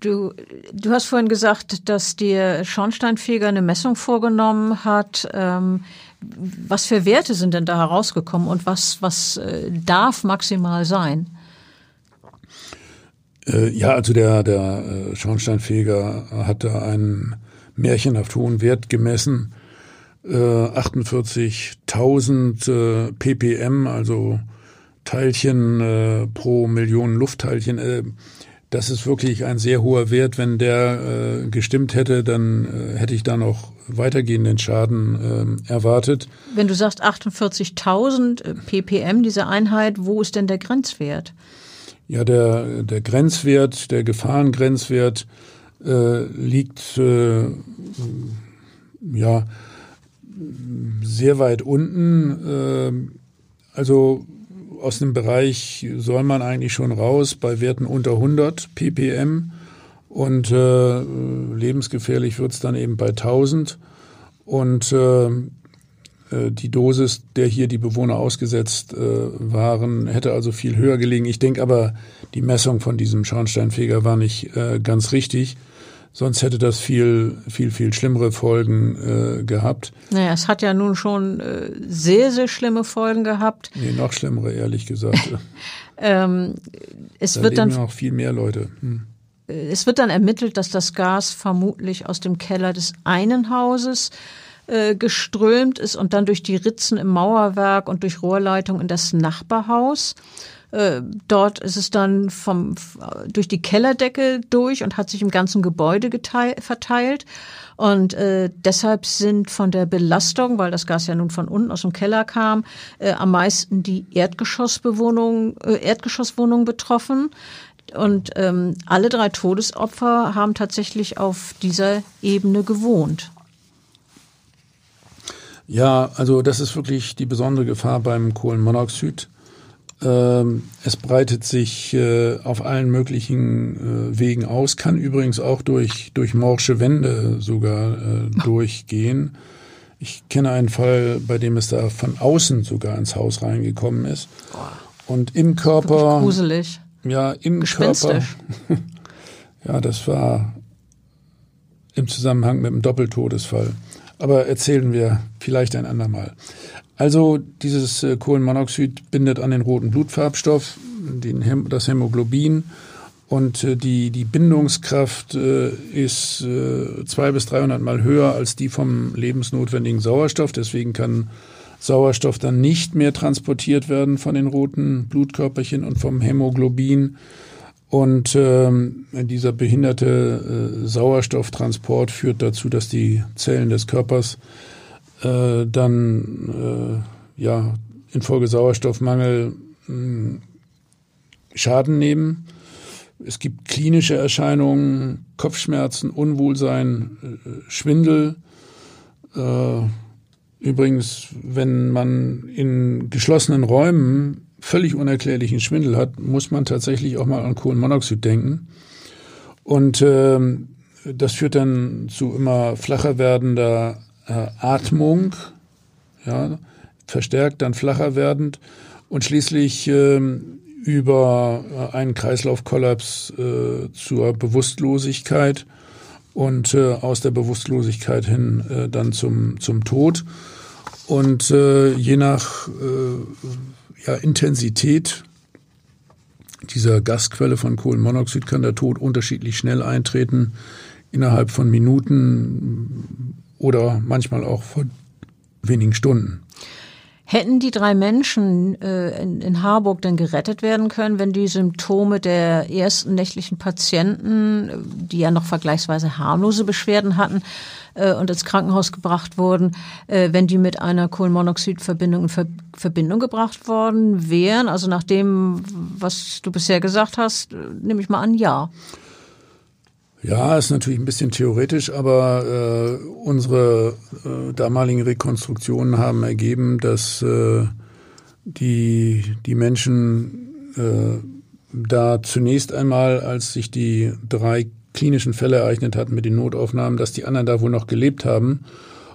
du, du hast vorhin gesagt, dass der Schornsteinfeger eine Messung vorgenommen hat. Ähm, was für Werte sind denn da herausgekommen und was, was äh, darf maximal sein? Äh, ja, also der, der äh, Schornsteinfeger hat da einen märchenhaft hohen Wert gemessen. 48.000 ppm, also Teilchen pro Million Luftteilchen das ist wirklich ein sehr hoher Wert. Wenn der gestimmt hätte, dann hätte ich da noch weitergehenden Schaden äh, erwartet. Wenn du sagst 48.000 äh, ppm, diese Einheit, wo ist denn der Grenzwert? Ja, der, der Grenzwert, der Gefahrengrenzwert äh, liegt äh, ja sehr weit unten. also aus dem Bereich soll man eigentlich schon raus bei Werten unter 100 ppm und äh, lebensgefährlich wird es dann eben bei 1000 und äh, äh, die Dosis, der hier die Bewohner ausgesetzt äh, waren, hätte also viel höher gelegen. Ich denke aber, die Messung von diesem Schornsteinfeger war nicht äh, ganz richtig. Sonst hätte das viel, viel, viel schlimmere Folgen äh, gehabt. Naja, es hat ja nun schon äh, sehr, sehr schlimme Folgen gehabt. Nee, noch schlimmere, ehrlich gesagt. ähm, es da wird leben dann noch viel mehr Leute. Hm. Es wird dann ermittelt, dass das Gas vermutlich aus dem Keller des einen Hauses äh, geströmt ist und dann durch die Ritzen im Mauerwerk und durch Rohrleitung in das Nachbarhaus. Äh, dort ist es dann vom, durch die Kellerdecke durch und hat sich im ganzen Gebäude geteilt, verteilt. Und äh, deshalb sind von der Belastung, weil das Gas ja nun von unten aus dem Keller kam, äh, am meisten die Erdgeschossbewohnungen, äh, Erdgeschosswohnungen betroffen. Und ähm, alle drei Todesopfer haben tatsächlich auf dieser Ebene gewohnt. Ja, also das ist wirklich die besondere Gefahr beim Kohlenmonoxid. Ähm, es breitet sich äh, auf allen möglichen äh, Wegen aus, kann übrigens auch durch, durch morsche Wände sogar äh, durchgehen. Ich kenne einen Fall, bei dem es da von außen sogar ins Haus reingekommen ist. Und im Körper. Gruselig. Ja, im Körper. ja, das war im Zusammenhang mit dem Doppeltodesfall. Aber erzählen wir vielleicht ein andermal. Also dieses äh, Kohlenmonoxid bindet an den roten Blutfarbstoff, den, das Hämoglobin. Und äh, die, die Bindungskraft äh, ist zwei bis 300 Mal höher als die vom lebensnotwendigen Sauerstoff. Deswegen kann Sauerstoff dann nicht mehr transportiert werden von den roten Blutkörperchen und vom Hämoglobin. Und ähm, dieser behinderte äh, Sauerstofftransport führt dazu, dass die Zellen des Körpers äh, dann äh, ja infolge Sauerstoffmangel mh, hm, Schaden nehmen. Es gibt klinische Erscheinungen, Kopfschmerzen, Unwohlsein, äh, Schwindel. Äh, übrigens, wenn man in geschlossenen Räumen völlig unerklärlichen Schwindel hat, muss man tatsächlich auch mal an Kohlenmonoxid denken. Und äh, das führt dann zu immer flacher werdender äh, Atmung, ja, verstärkt, dann flacher werdend und schließlich äh, über einen Kreislaufkollaps äh, zur Bewusstlosigkeit und äh, aus der Bewusstlosigkeit hin äh, dann zum, zum Tod. Und äh, je nach äh, ja, Intensität dieser Gasquelle von Kohlenmonoxid kann der Tod unterschiedlich schnell eintreten, innerhalb von Minuten oder manchmal auch von wenigen Stunden. Hätten die drei Menschen äh, in, in, Harburg denn gerettet werden können, wenn die Symptome der ersten nächtlichen Patienten, die ja noch vergleichsweise harmlose Beschwerden hatten äh, und ins Krankenhaus gebracht wurden, äh, wenn die mit einer Kohlenmonoxidverbindung in Ver Verbindung gebracht worden wären? Also nach dem, was du bisher gesagt hast, nehme ich mal an, ja. Ja, ist natürlich ein bisschen theoretisch, aber äh, unsere äh, damaligen Rekonstruktionen haben ergeben, dass äh, die, die Menschen äh, da zunächst einmal, als sich die drei klinischen Fälle ereignet hatten mit den Notaufnahmen, dass die anderen da wohl noch gelebt haben.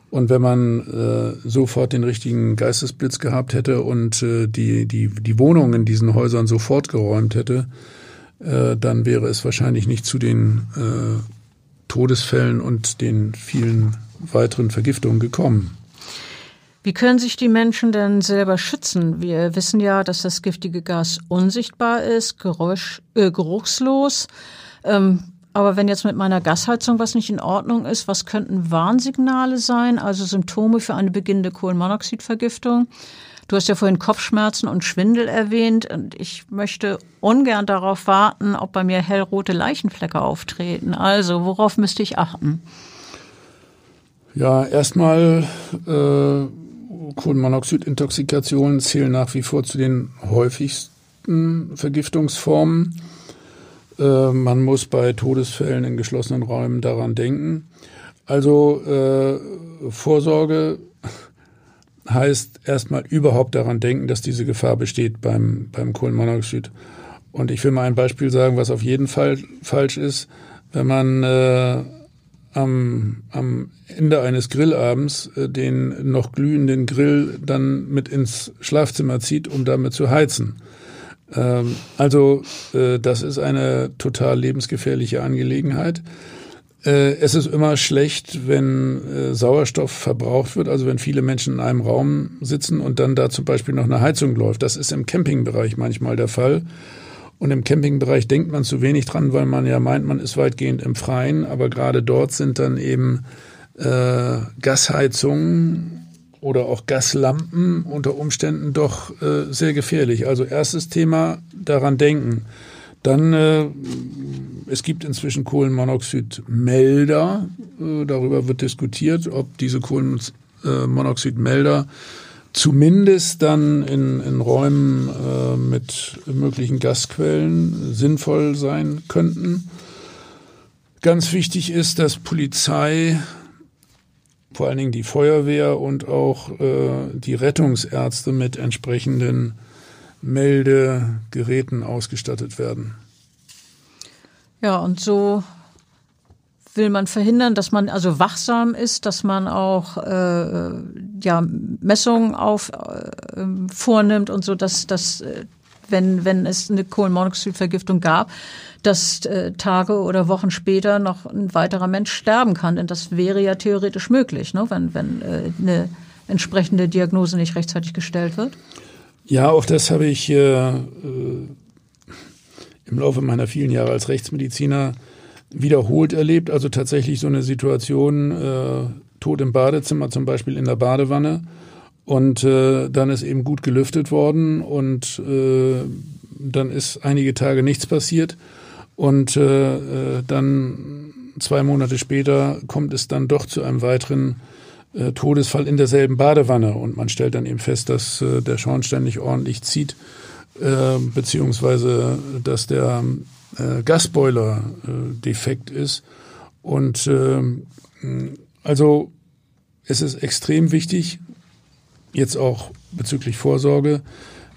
Und wenn man äh, sofort den richtigen Geistesblitz gehabt hätte und äh, die, die, die Wohnungen in diesen Häusern sofort geräumt hätte, äh, dann wäre es wahrscheinlich nicht zu den äh, Todesfällen und den vielen weiteren Vergiftungen gekommen. Wie können sich die Menschen denn selber schützen? Wir wissen ja, dass das giftige Gas unsichtbar ist, geräusch, äh, geruchslos. Ähm, aber wenn jetzt mit meiner Gasheizung was nicht in Ordnung ist, was könnten Warnsignale sein, also Symptome für eine beginnende Kohlenmonoxidvergiftung? Du hast ja vorhin Kopfschmerzen und Schwindel erwähnt und ich möchte ungern darauf warten, ob bei mir hellrote Leichenflecke auftreten. Also, worauf müsste ich achten? Ja, erstmal äh, Kohlenmonoxidintoxikationen zählen nach wie vor zu den häufigsten Vergiftungsformen. Äh, man muss bei Todesfällen in geschlossenen Räumen daran denken. Also äh, Vorsorge heißt erstmal überhaupt daran denken, dass diese Gefahr besteht beim, beim Kohlenmonoxid. Und ich will mal ein Beispiel sagen, was auf jeden Fall falsch ist. Wenn man äh, am, am Ende eines Grillabends äh, den noch glühenden Grill dann mit ins Schlafzimmer zieht, um damit zu heizen. Ähm, also äh, das ist eine total lebensgefährliche Angelegenheit. Äh, es ist immer schlecht, wenn äh, Sauerstoff verbraucht wird, also wenn viele Menschen in einem Raum sitzen und dann da zum Beispiel noch eine Heizung läuft. Das ist im Campingbereich manchmal der Fall. Und im Campingbereich denkt man zu wenig dran, weil man ja meint, man ist weitgehend im Freien. Aber gerade dort sind dann eben äh, Gasheizungen oder auch Gaslampen unter Umständen doch äh, sehr gefährlich. Also erstes Thema, daran denken. Dann äh, es gibt inzwischen Kohlenmonoxidmelder. Äh, darüber wird diskutiert, ob diese Kohlenmonoxidmelder zumindest dann in, in Räumen äh, mit möglichen Gasquellen sinnvoll sein könnten. Ganz wichtig ist, dass Polizei, vor allen Dingen die Feuerwehr und auch äh, die Rettungsärzte mit entsprechenden Meldegeräten ausgestattet werden. Ja, und so will man verhindern, dass man also wachsam ist, dass man auch äh, ja, Messungen auf, äh, vornimmt und so, dass, dass äh, wenn, wenn es eine Kohlenmonoxidvergiftung gab, dass äh, Tage oder Wochen später noch ein weiterer Mensch sterben kann. Denn das wäre ja theoretisch möglich, ne? wenn, wenn äh, eine entsprechende Diagnose nicht rechtzeitig gestellt wird. Ja, auch das habe ich äh, äh im Laufe meiner vielen Jahre als Rechtsmediziner wiederholt erlebt. Also tatsächlich so eine Situation, äh, Tod im Badezimmer zum Beispiel in der Badewanne. Und äh, dann ist eben gut gelüftet worden und äh, dann ist einige Tage nichts passiert. Und äh, dann zwei Monate später kommt es dann doch zu einem weiteren Todesfall in derselben Badewanne. Und man stellt dann eben fest, dass äh, der Schornstein nicht ordentlich zieht, äh, beziehungsweise dass der äh, Gasboiler äh, defekt ist. Und äh, also es ist extrem wichtig, jetzt auch bezüglich Vorsorge,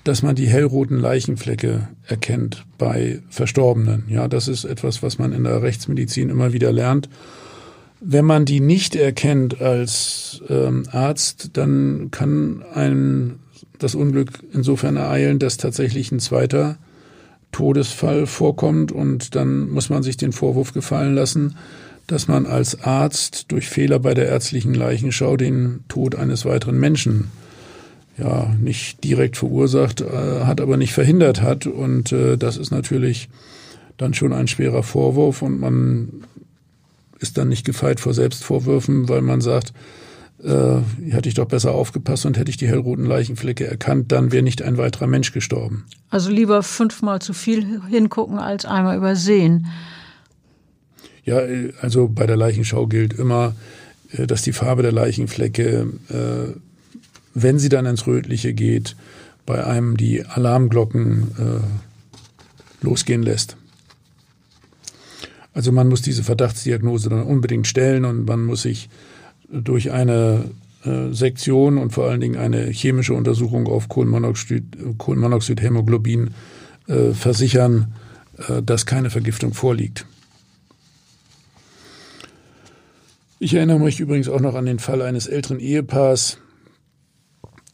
dass man die hellroten Leichenflecke erkennt bei Verstorbenen. Ja, das ist etwas, was man in der Rechtsmedizin immer wieder lernt. Wenn man die nicht erkennt als ähm, Arzt, dann kann ein das Unglück insofern ereilen, dass tatsächlich ein zweiter Todesfall vorkommt und dann muss man sich den Vorwurf gefallen lassen, dass man als Arzt durch Fehler bei der ärztlichen Leichenschau den Tod eines weiteren Menschen ja nicht direkt verursacht äh, hat, aber nicht verhindert hat. Und äh, das ist natürlich dann schon ein schwerer Vorwurf und man ist dann nicht gefeit vor Selbstvorwürfen, weil man sagt, äh, hätte ich doch besser aufgepasst und hätte ich die hellroten Leichenflecke erkannt, dann wäre nicht ein weiterer Mensch gestorben. Also lieber fünfmal zu viel hingucken als einmal übersehen. Ja, also bei der Leichenschau gilt immer, äh, dass die Farbe der Leichenflecke äh, wenn sie dann ins Rötliche geht, bei einem die Alarmglocken äh, losgehen lässt. Also man muss diese Verdachtsdiagnose dann unbedingt stellen und man muss sich durch eine äh, Sektion und vor allen Dingen eine chemische Untersuchung auf Kohlenmonoxid, Kohlenmonoxidhämoglobin äh, versichern, äh, dass keine Vergiftung vorliegt. Ich erinnere mich übrigens auch noch an den Fall eines älteren Ehepaars,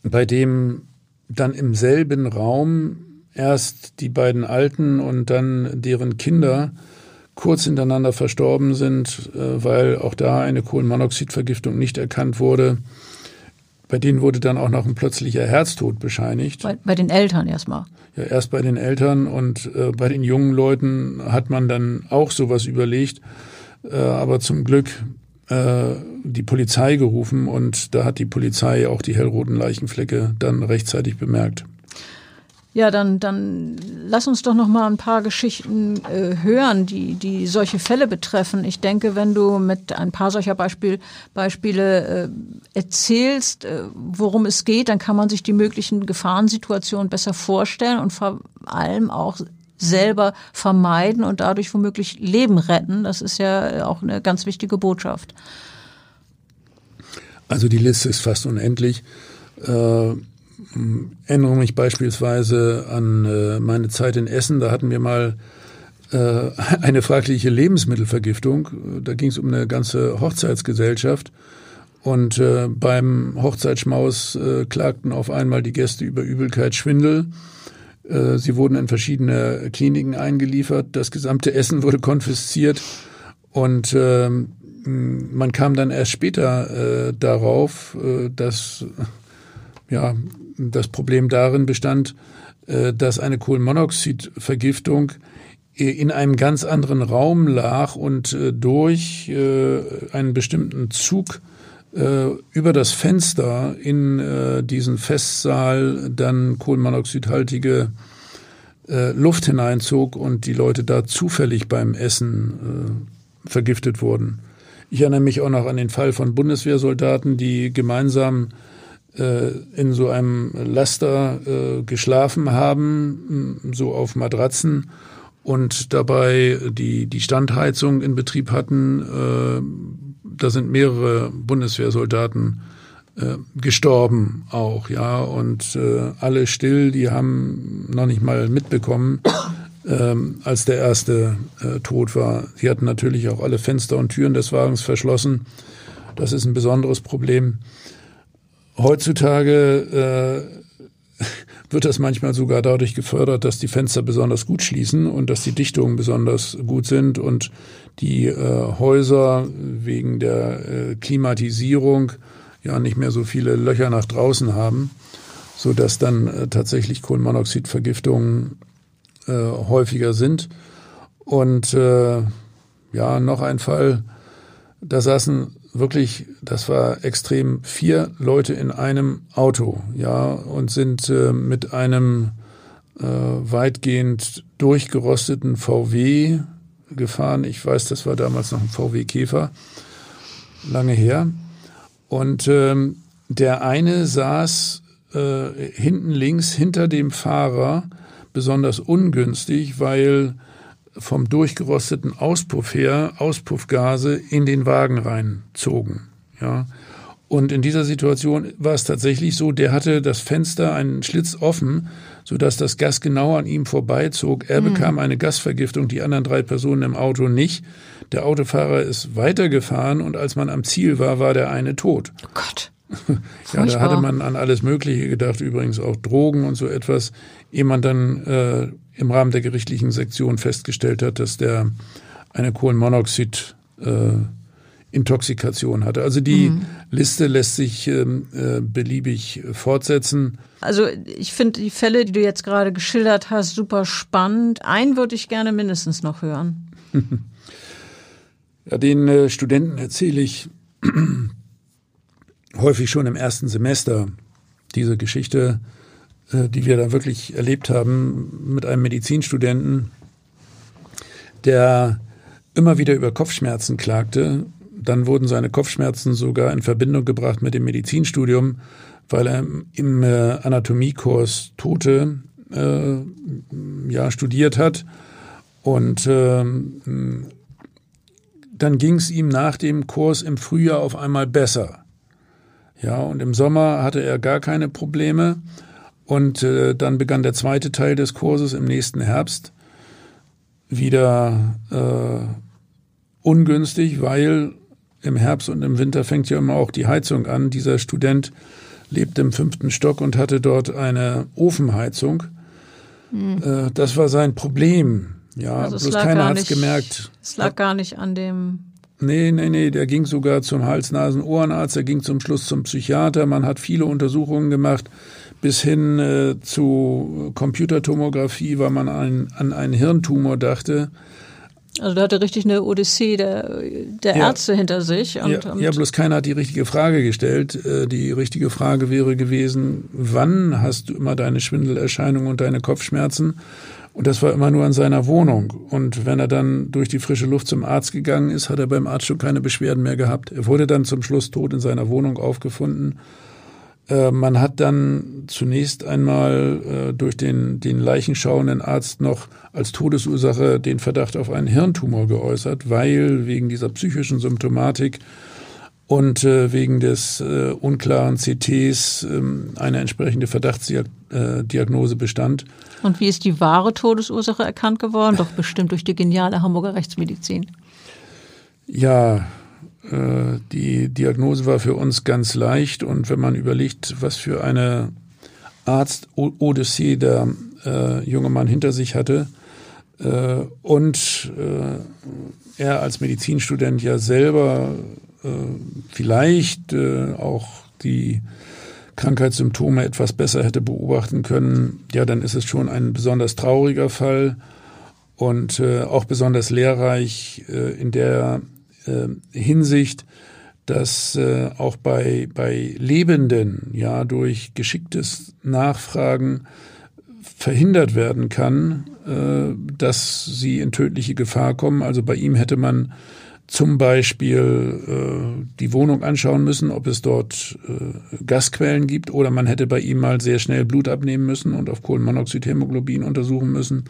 bei dem dann im selben Raum erst die beiden Alten und dann deren Kinder kurz hintereinander verstorben sind, äh, weil auch da eine Kohlenmonoxidvergiftung nicht erkannt wurde. Bei denen wurde dann auch noch ein plötzlicher Herztod bescheinigt. Bei, bei den Eltern erstmal. Ja, erst bei den Eltern und äh, bei den jungen Leuten hat man dann auch sowas überlegt. Äh, aber zum Glück äh, die Polizei gerufen und da hat die Polizei auch die hellroten Leichenflecke dann rechtzeitig bemerkt. Ja, dann, dann lass uns doch noch mal ein paar Geschichten äh, hören, die, die solche Fälle betreffen. Ich denke, wenn du mit ein paar solcher Beispiel, Beispiele äh, erzählst, äh, worum es geht, dann kann man sich die möglichen Gefahrensituationen besser vorstellen und vor allem auch selber vermeiden und dadurch womöglich Leben retten. Das ist ja auch eine ganz wichtige Botschaft. Also die Liste ist fast unendlich. Äh, erinnere mich beispielsweise an äh, meine Zeit in Essen. Da hatten wir mal äh, eine fragliche Lebensmittelvergiftung. Da ging es um eine ganze Hochzeitsgesellschaft. Und äh, beim Hochzeitsschmaus äh, klagten auf einmal die Gäste über Übelkeit, Schwindel. Äh, sie wurden in verschiedene Kliniken eingeliefert. Das gesamte Essen wurde konfisziert und äh, man kam dann erst später darauf, dass ja das Problem darin bestand, äh, dass eine Kohlenmonoxidvergiftung in einem ganz anderen Raum lag und äh, durch einen bestimmten Zug äh, über das Fenster in äh, diesen Festsaal dann kohlenmonoxidhaltige äh, Luft hineinzog und die Leute da zufällig beim Essen äh, vergiftet wurden. Ich erinnere mich auch noch an den Fall von Bundeswehrsoldaten, die gemeinsam äh, in so einem Laster äh, geschlafen haben, so auf Matratzen und dabei die, die Standheizung in Betrieb hatten, äh, da sind mehrere Bundeswehrsoldaten äh, gestorben auch, ja, und äh, alle still, die haben noch nicht mal mitbekommen, ähm, als der erste äh, tot war. Sie hatten natürlich auch alle Fenster und Türen des Wagens verschlossen. Das ist ein besonderes Problem. Heutzutage äh, wird das manchmal sogar dadurch gefördert, dass die Fenster besonders gut schließen und dass die Dichtungen besonders gut sind und die äh, Häuser wegen der äh, Klimatisierung ja nicht mehr so viele Löcher nach draußen haben, so dass dann äh, tatsächlich Kohlenmonoxidvergiftungen äh, häufiger sind. Und äh, ja, noch ein Fall, da saßen wirklich, das war extrem, vier Leute in einem Auto, ja, und sind äh, mit einem äh, weitgehend durchgerosteten VW gefahren. Ich weiß, das war damals noch ein VW Käfer, lange her. Und ähm, der eine saß äh, hinten links hinter dem Fahrer, besonders ungünstig, weil vom durchgerosteten Auspuff her Auspuffgase in den Wagen reinzogen. Ja. Und in dieser Situation war es tatsächlich so, der hatte das Fenster einen Schlitz offen, sodass das Gas genau an ihm vorbeizog. Er mhm. bekam eine Gasvergiftung, die anderen drei Personen im Auto nicht. Der Autofahrer ist weitergefahren und als man am Ziel war, war der eine tot. Oh Gott. Ja, da hatte man an alles Mögliche gedacht, übrigens auch Drogen und so etwas, ehe man dann äh, im Rahmen der gerichtlichen Sektion festgestellt hat, dass der eine Kohlenmonoxid äh, Intoxikation hatte. Also die mhm. Liste lässt sich ähm, äh, beliebig fortsetzen. Also ich finde die Fälle, die du jetzt gerade geschildert hast, super spannend. Einen würde ich gerne mindestens noch hören. ja, den äh, Studenten erzähle ich häufig schon im ersten Semester diese Geschichte, äh, die wir da wirklich erlebt haben mit einem Medizinstudenten, der immer wieder über Kopfschmerzen klagte. Dann wurden seine Kopfschmerzen sogar in Verbindung gebracht mit dem Medizinstudium, weil er im äh, Anatomiekurs Tote äh, ja, studiert hat. Und äh, dann ging es ihm nach dem Kurs im Frühjahr auf einmal besser. Ja, und im Sommer hatte er gar keine Probleme. Und äh, dann begann der zweite Teil des Kurses im nächsten Herbst wieder äh, ungünstig, weil im Herbst und im Winter fängt ja immer auch die Heizung an. Dieser Student lebte im fünften Stock und hatte dort eine Ofenheizung. Mhm. Äh, das war sein Problem. Ja, also bloß keiner hat es gemerkt. Es lag gar nicht an dem Nee, nee, nee, der ging sogar zum Hals-Nasen-Ohrenarzt, der ging zum Schluss zum Psychiater. Man hat viele Untersuchungen gemacht, bis hin äh, zu Computertomographie, weil man an, an einen Hirntumor dachte. Also da hatte richtig eine Odyssee der, der ja. Ärzte hinter sich. Und, ja, und ja, bloß keiner hat die richtige Frage gestellt. Äh, die richtige Frage wäre gewesen, wann hast du immer deine Schwindelerscheinungen und deine Kopfschmerzen? Und das war immer nur in seiner Wohnung. Und wenn er dann durch die frische Luft zum Arzt gegangen ist, hat er beim Arzt schon keine Beschwerden mehr gehabt. Er wurde dann zum Schluss tot in seiner Wohnung aufgefunden. Äh, man hat dann zunächst einmal äh, durch den, den leichenschauenden Arzt noch als Todesursache den Verdacht auf einen Hirntumor geäußert, weil wegen dieser psychischen Symptomatik und äh, wegen des unklaren CTs äh, eine entsprechende Verdachtsdiagnose bestand. Und wie ist die wahre Todesursache erkannt geworden? Doch bestimmt durch die geniale Hamburger Rechtsmedizin. Ja, äh, die Diagnose war für uns ganz leicht und wenn man überlegt, was für eine Arzt-Odyssee der äh, junge Mann hinter sich hatte äh, und äh, er als Medizinstudent ja selber äh, vielleicht äh, auch die Krankheitssymptome etwas besser hätte beobachten können, ja, dann ist es schon ein besonders trauriger Fall und äh, auch besonders lehrreich äh, in der äh, Hinsicht, dass äh, auch bei, bei Lebenden ja durch geschicktes Nachfragen verhindert werden kann, äh, dass sie in tödliche Gefahr kommen. Also bei ihm hätte man zum Beispiel äh, die Wohnung anschauen müssen, ob es dort äh, Gasquellen gibt oder man hätte bei ihm mal sehr schnell Blut abnehmen müssen und auf Kohlenmonoxidhämoglobin untersuchen müssen.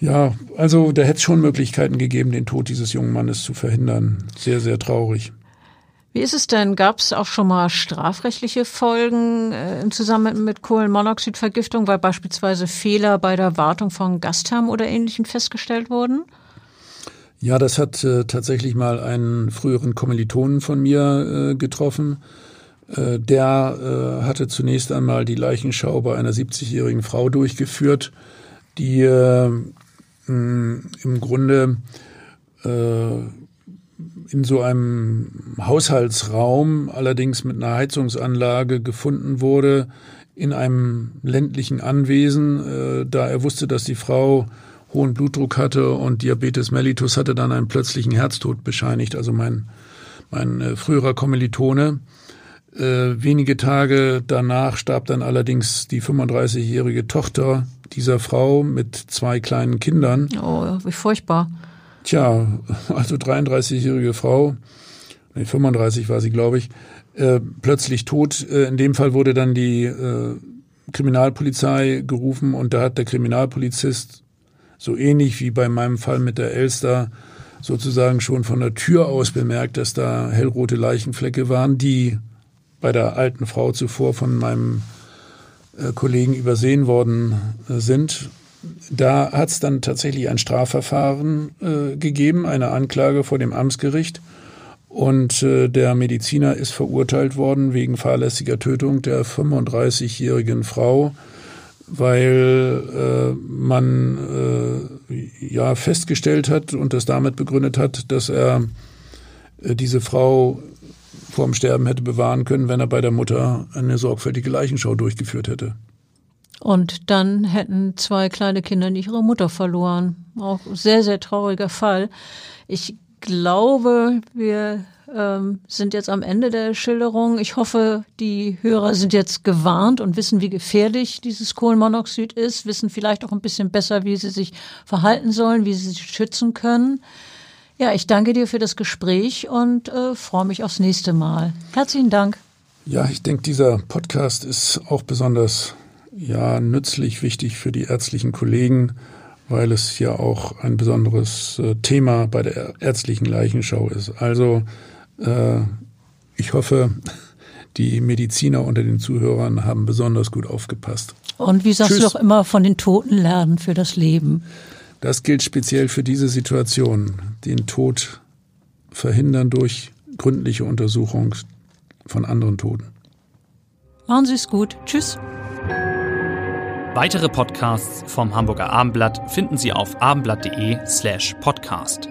Ja, also da hätte es schon Möglichkeiten gegeben, den Tod dieses jungen Mannes zu verhindern. Sehr, sehr traurig. Wie ist es denn? Gab es auch schon mal strafrechtliche Folgen äh, im Zusammenhang mit Kohlenmonoxidvergiftung, weil beispielsweise Fehler bei der Wartung von Gasthermen oder Ähnlichem festgestellt wurden? Ja, das hat äh, tatsächlich mal einen früheren Kommilitonen von mir äh, getroffen. Äh, der äh, hatte zunächst einmal die Leichenschau bei einer 70-jährigen Frau durchgeführt, die äh, im Grunde äh, in so einem Haushaltsraum, allerdings mit einer Heizungsanlage gefunden wurde, in einem ländlichen Anwesen, da er wusste, dass die Frau hohen Blutdruck hatte und Diabetes mellitus hatte dann einen plötzlichen Herztod bescheinigt. Also mein, mein äh, früherer Kommilitone. Äh, wenige Tage danach starb dann allerdings die 35-jährige Tochter dieser Frau mit zwei kleinen Kindern. Oh, wie furchtbar. Tja, also 33-jährige Frau, nee, 35 war sie, glaube ich, äh, plötzlich tot. Äh, in dem Fall wurde dann die äh, Kriminalpolizei gerufen und da hat der Kriminalpolizist so ähnlich wie bei meinem Fall mit der Elster sozusagen schon von der Tür aus bemerkt, dass da hellrote Leichenflecke waren, die bei der alten Frau zuvor von meinem äh, Kollegen übersehen worden äh, sind. Da hat es dann tatsächlich ein Strafverfahren äh, gegeben, eine Anklage vor dem Amtsgericht. Und äh, der Mediziner ist verurteilt worden wegen fahrlässiger Tötung der 35-jährigen Frau, weil äh, man äh, ja festgestellt hat und das damit begründet hat, dass er äh, diese Frau vorm Sterben hätte bewahren können, wenn er bei der Mutter eine sorgfältige Leichenschau durchgeführt hätte. Und dann hätten zwei kleine Kinder nicht ihre Mutter verloren. Auch sehr, sehr trauriger Fall. Ich glaube, wir ähm, sind jetzt am Ende der Schilderung. Ich hoffe, die Hörer sind jetzt gewarnt und wissen, wie gefährlich dieses Kohlenmonoxid ist, wissen vielleicht auch ein bisschen besser, wie sie sich verhalten sollen, wie sie sich schützen können. Ja, ich danke dir für das Gespräch und äh, freue mich aufs nächste Mal. Herzlichen Dank. Ja, ich denke, dieser Podcast ist auch besonders ja, nützlich, wichtig für die ärztlichen Kollegen weil es ja auch ein besonderes äh, Thema bei der ärztlichen Leichenschau ist. Also ich hoffe, die Mediziner unter den Zuhörern haben besonders gut aufgepasst. Und wie sagst Tschüss. du doch immer von den Toten lernen für das Leben? Das gilt speziell für diese Situation. Den Tod verhindern durch gründliche Untersuchung von anderen Toten. Machen Sie es gut. Tschüss. Weitere Podcasts vom Hamburger Abendblatt finden Sie auf abendblatt.de slash podcast.